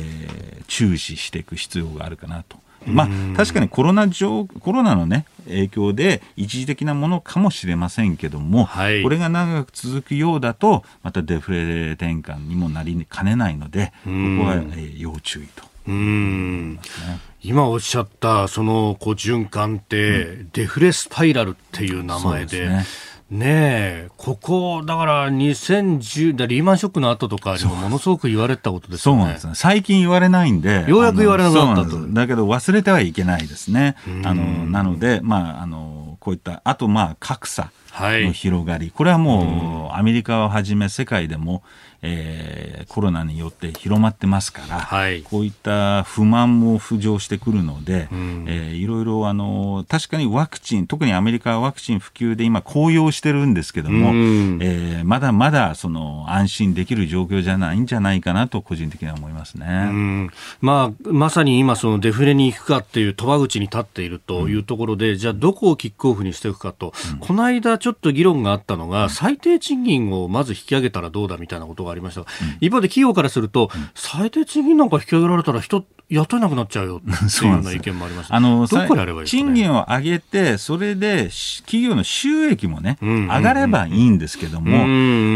[SPEAKER 3] ー、注視していく必要があるかなと。まあ、確かにコロナ上コロナの、ね、影響で一時的なものかもしれませんけども、はい、これが長く続くようだとまたデフレ転換にもなりかねないのでここは、えー、要注意と。うん。
[SPEAKER 1] 今おっしゃったそのこう循環って、うん、デフレスパイラルっていう名前で。ねえ、ここ、だから2010、だリーマンショックの後とかにもものすごく言われたことですよね。そうなんですね。
[SPEAKER 3] 最近言われないんで。
[SPEAKER 1] ようやく言われなくなったと。
[SPEAKER 3] だけど忘れてはいけないですね。あの、なので、まあ、あの、こういった、あとまあ、格差の広がり。はい、これはもう、アメリカをはじめ世界でも、えー、コロナによって広まってますから、
[SPEAKER 1] はい、
[SPEAKER 3] こういった不満も浮上してくるので、うん、えー、いろいろあの確かにワクチン特にアメリカはワクチン普及で今高揚してるんですけども、うん、えー、まだまだその安心できる状況じゃないんじゃないかなと個人的には思いますね、う
[SPEAKER 1] ん、まあ、まさに今そのデフレに行くかっていう賭場口に立っているというところで、うん、じゃあどこをキックオフにしていくかと、この間ちょっと議論があったのが、最低賃金をまず引き上げたらどうだみたいなことがありましたが、一方で企業からすると、最低賃金なんか引き上げられたら人雇えなくなっちゃうよっていうような 意見もありました。あの、どこ
[SPEAKER 3] やればいい、ね、賃金を上げて、それで企業の収益もね、上がればいいんですけども、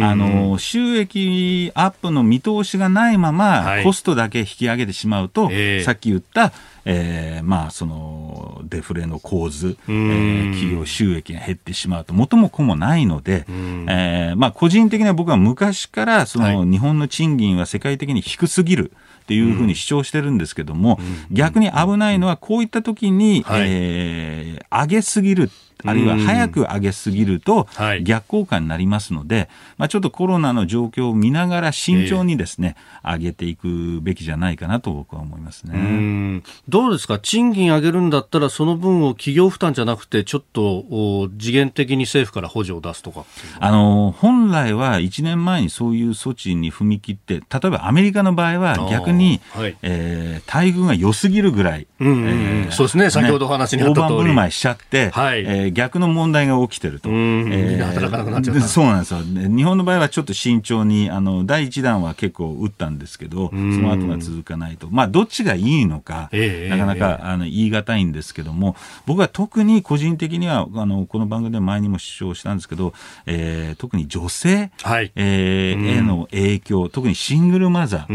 [SPEAKER 3] あの、収益アップの見通しがないまま、はい、コストだけ引き上げてしまうと、えー、さっき言った、えー、まあ、その、デフレの構図、えー、企業収益が減ってしまうと、元も子もないので、えー、まあ、個人的には僕は昔から、その、日本の賃金は世界的に低すぎる。っていうふうに主張してるんですけども、逆に危ないのはこういった時に、はい、えー、上げすぎるあるいは早く上げすぎると逆効果になりますので、まあ、ちょっとコロナの状況を見ながら慎重にですね、えー、上げていくべきじゃないかなと僕は思いますね。
[SPEAKER 1] どうですか？賃金上げるんだったらその分を企業負担じゃなくてちょっと次元的に政府から補助を出すとか
[SPEAKER 3] あの本来は1年前にそういう措置に踏み切って例えばアメリカの場合は逆に、はい、えー、待遇が良すぎるぐらい、
[SPEAKER 1] うんうんうん。えー、そうですね。先ほどお話にあった通り。大盤
[SPEAKER 3] 振る舞いしちゃって、
[SPEAKER 1] はい。
[SPEAKER 3] えー逆の問題が起きてると。え
[SPEAKER 1] ー、
[SPEAKER 3] そうなんですよ。日本の場合はちょっと慎重に、あの、第一弾は結構打ったんですけど、その後が続かないと。まあ、どっちがいいのか、えー、なかなか、あの言い難いんですけども、僕は特に個人的には、あの、この番組で前にも主張したんですけど、えー、特に女性、はい、えー、への影響、特にシングルマザー、え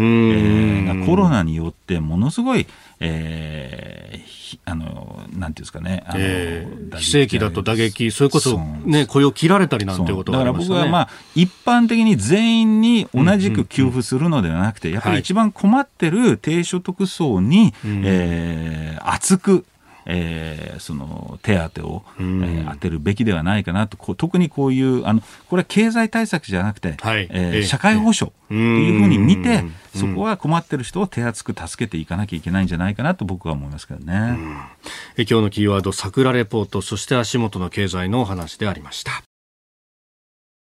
[SPEAKER 3] ー、がコロナによってものすごい、えー、あの、なんていうんですかね、あの、え
[SPEAKER 1] ー、非正規だと打撃、それこそ、ね、雇用切られたりなんてことがありま
[SPEAKER 3] す、ね、だから僕はまあ、一般的に全員に同じく給付するのではなくて、やっぱり一番困ってる低所得層に、はい、えー、厚く、えー、その手当を、えー、当てるべきではないかなと、特にこういうあの、これは経済対策じゃなくて、はい、えー、社会保障というふうに見て、そこは困ってる人を手厚く助けていかなきゃいけないんじゃないかなと僕は思いますけどね。
[SPEAKER 1] え今日のキーワード、桜レポート、そして足元の経済のお話でありました。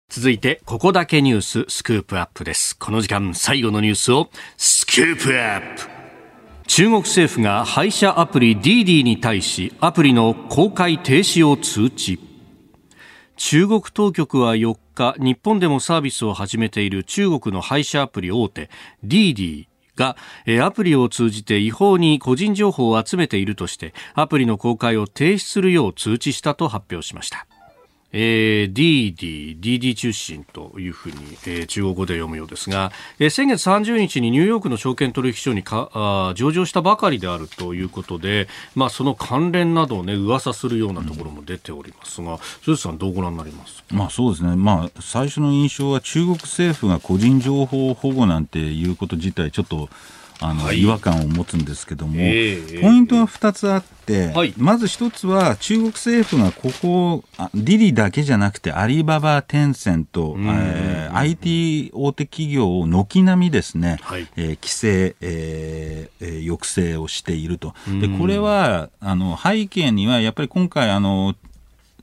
[SPEAKER 1] 続いて、ここだけニューススクープアップです。この時間、最後のニュースをスクープアップ中国政府が配車アプリ DD に対しアプリの公開停止を通知。中国当局は4日日本でもサービスを始めている中国の配車アプリ大手 DD がアプリを通じて違法に個人情報を集めているとしてアプリの公開を停止するよう通知したと発表しました。えー、DD、DD 中心というふうに、えー、中国語で読むようですが、えー、先月30日にニューヨークの証券取引所にかあ上場したばかりであるということで、まあ、その関連などをね、噂するようなところも出ておりますが、鈴、うん、さん、どうご覧になります
[SPEAKER 3] まあそうですね、まあ、最初の印象は中国政府が個人情報保護なんていうこと自体、ちょっと、あの、はい、違和感を持つんですけども、えー、ポイントは2つあって、はい、まず1つは中国政府がここディリだけじゃなくてアリババ、テンセント、えー、IT 大手企業を軒並みですね、はい、えー、規制、えー、抑制をしていると。でこれはあの背景にはやっぱり今回あの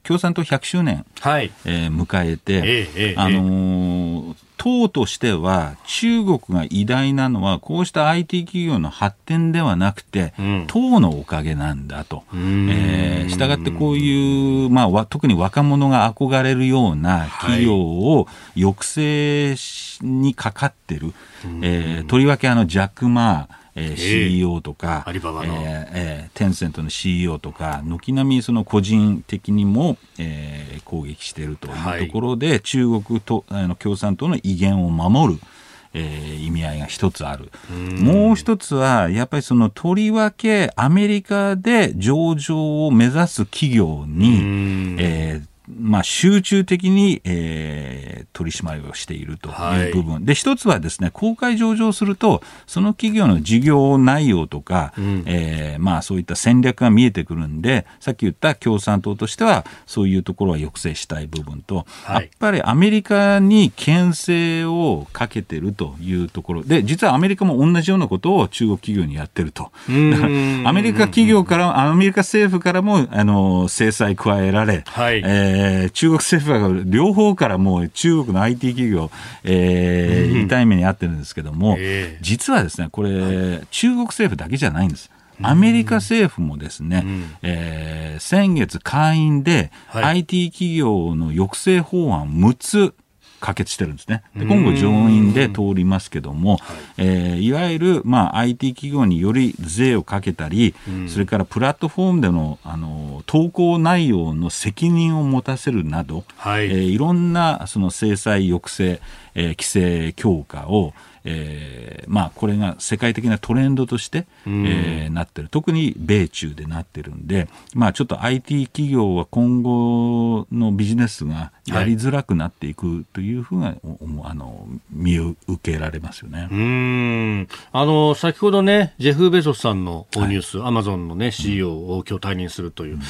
[SPEAKER 3] 共産党100周年、はい。えー、迎えて、ええあのー、党としては中国が偉大なのはこうした IT 企業の発展ではなくて、うん、党のおかげなんだと。えー、したがってこういう、まあ、特に若者が憧れるような企業を抑制にかかってる。えー、とりわけあのジャック・マー、えー、CEO とか、
[SPEAKER 1] アリババの、
[SPEAKER 3] えー、テンセントの CEO とか、軒並みその個人的にも、えー、攻撃しているというところで、はい、中国とあの共産党の威厳を守る。えー、意味合いが一つある。もう一つは、やっぱりそのとりわけアメリカで上場を目指す企業に、えーまあ、集中的に、えー、取り締まりをしているという部分、はい、で一つはですね公開上場するとその企業の事業内容とか、うん、えー、まあ、そういった戦略が見えてくるんでさっき言った共産党としてはそういうところは抑制したい部分と、はい、やっぱりアメリカに牽制をかけてるというところ。で実はアメリカも同じようなことを中国企業にやってると。だからアメリカ企業からアメリカ政府からもあの制裁加えられ、はい、えー、中国政府は両方からもう中国の IT 企業、えー、痛い目に遭ってるんですけども、えー、実はですねこれ、中国政府だけじゃないんです。アメリカ政府もですね、うん、えー、先月会員で IT 企業の抑制法案6つ可決してるんですね。で今後上院で通りますけども、い。えー、いわゆる、まあ、IT 企業により税をかけたり、それからプラットフォームでのあの投稿内容の責任を持たせるなど、はい。えー、いろんなその制裁抑制、えー、規制強化をえーまあ、これが世界的なトレンドとして、うん、えー、なってる。特に米中でなってるんで、まあ、ちょっと IT 企業は今後のビジネスがやりづらくなっていくというふうな、はい、あの見受けられますよね。
[SPEAKER 1] うん。あの先ほどねジェフ・ベゾスさんのニュース、はい、アマゾンの、ね、CEO を今日退任するという、うん、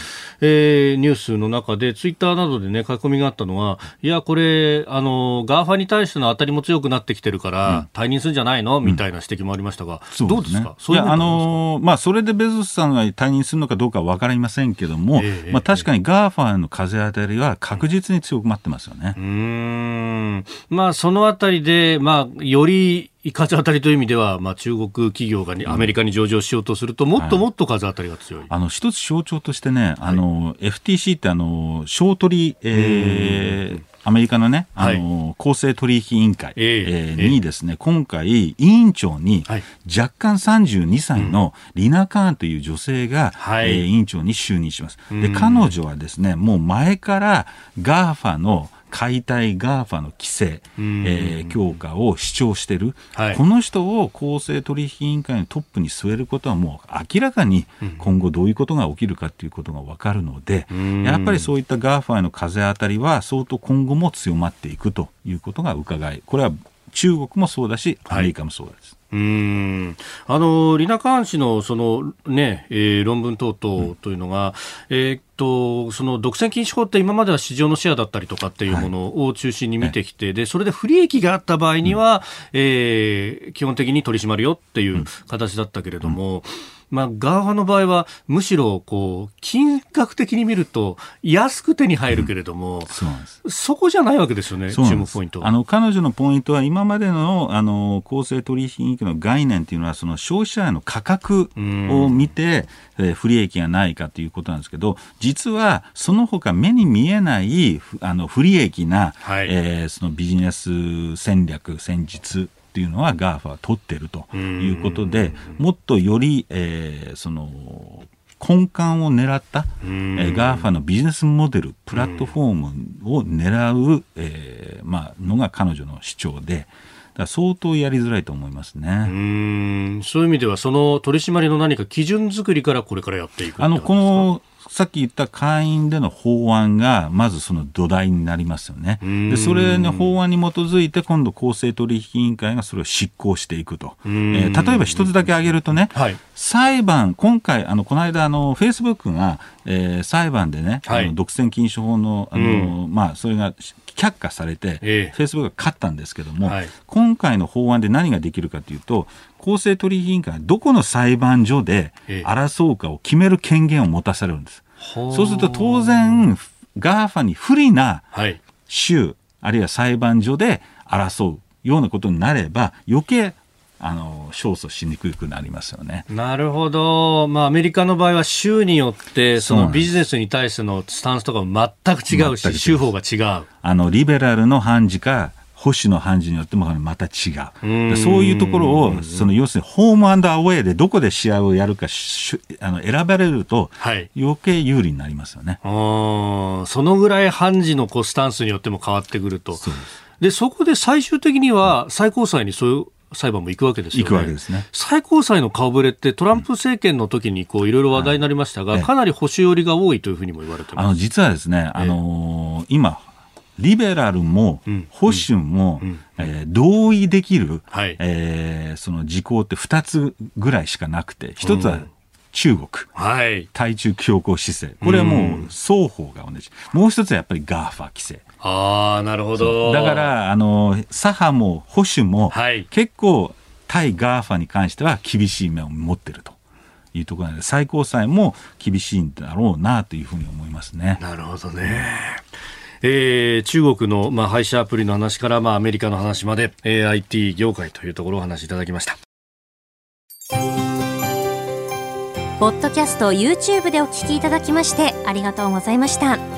[SPEAKER 1] えー、ニュースの中でツイッターなどで、ね、書き込みがあったのはいやこれあの GAFA に対しての当たりも強くなってきてるから、退任するんじゃないの？みたいな指摘もありましたが、うん、どうですか、
[SPEAKER 3] いやあのー、まあ、それでベゾスさんが退任するのかどうかは分かりませんけども、えー、まあ、確かに GAFA の風当たりは確実に強くなってますよね。
[SPEAKER 1] うん、まあ、そのあたりで、まあ、より風当たりという意味では、まあ、中国企業がアメリカに上場しようとすると、もっともっと風当たりが強い、はい、
[SPEAKER 3] あの一つ象徴としてね、あの FTC ってあの商取り、えー、アメリカのね、あの、公正取引委員会、えー、にですね、今回、委員長に、若干32歳のリナ・カーンという女性が、はい、えー、委員長に就任します。で、彼女はですね、もう前から GAFA の解体 GAFA の規制、えー、強化を主張している、はい、この人を公正取引委員会のトップに据えることはもう明らかに今後どういうことが起きるかということが分かるので、やっぱりそういった GAFA への風当たりは相当今後も強まっていくということが伺い、これは中国もそうだし、アメリカもそうです。はい
[SPEAKER 1] うん。あのリナ・カーン氏のその、ねえー、論文等々というのが、うん、えー、っとその独占禁止法って今までは市場のシェアだったりとかっていうものを中心に見てきて、はい、でそれで不利益があった場合には、うん、えー、基本的に取り締まるよっていう形だったけれども。うんまあ、 GAFA の場合は、むしろ、こう、金額的に見ると、安く手に入るけれども、うん、そうなんです。そこじゃないわけですよね、注目ポイント。
[SPEAKER 3] あの、彼女のポイントは、今までの、あの、公正取引委員会の概念っていうのは、その消費者への価格を見て、えー、不利益がないかということなんですけど、実は、その他目に見えない、あの、不利益な、はい、えー、そのビジネス戦略、戦術っていうのは GAFA は取ってるということで、もっとより、えー、その根幹を狙った、えー、GAFA のビジネスモデル、プラットフォームを狙う、えーまあのが彼女の主張で、相当やりづらいと思いますね。
[SPEAKER 1] うん。そういう意味では、その取り締まりの何か基準作りからこれからやっていく
[SPEAKER 3] あのこのさっき言った会員での法案がまずその土台になりますよね。でそれの法案に基づいて今度公正取引委員会がそれを執行していくと。えー、例えば一つだけ挙げるとね、はい、裁判、今回、あのこの間あの、フェイスブックが、えー、裁判でね、はい、あの独占禁止法のあの、まあ、それが却下されて、えー、フェイスブックが勝ったんですけども、はい、今回の法案で何ができるかというと、公正取引委員会がどこの裁判所で争うかを決める権限を持たされるんです。そうすると当然、GAFA に不利な州、あるいは裁判所で争うようなことになれば、余計あの勝訴しにくくなりますよね。
[SPEAKER 1] なるほど。まあ、アメリカの場合は州によって、そのビジネスに対してのスタンスとかも全く違うし、州法が違う。
[SPEAKER 3] あの、リベラルの判事か、保守の判事によってもまた違う。うそういうところを、その要するにホームアンドアウェイでどこで試合をやるかあの選ばれると、余計有利になりますよね。
[SPEAKER 1] はい、そのぐらい判事のこうスタンスによっても変わってくると。そでそこで最終的には最高裁にそういう裁判も行くわけですよね。行くわけですね。最高裁の顔ぶれってトランプ政権の時にこういろいろ話題になりましたが、うんはい、かなり保守寄りが多いというふうにも言われてます。
[SPEAKER 3] あの実はですね、あのー、今リベラルも保守も、えー、同意できる、はい、えー、その事項って2つぐらいしかなくて、1つは中国、はい、対中強硬姿勢、これはもう双方が同じ、もう一つはやっぱり GAFA 規制。
[SPEAKER 1] あなるほど。
[SPEAKER 3] だからあの左派も保守も、はい、結構対 GAFA に関しては厳しい面を持ってると。いうところなので最高裁も厳しいんだろうなというふうに思いますね。
[SPEAKER 1] なるほどね。えー、中国の、まあ、配車アプリの話から、まあ、アメリカの話まで、えー、IT 業界というところをお話しいただきました。
[SPEAKER 2] ポッドキャスト YouTube でお聞きいただきましてありがとうございました。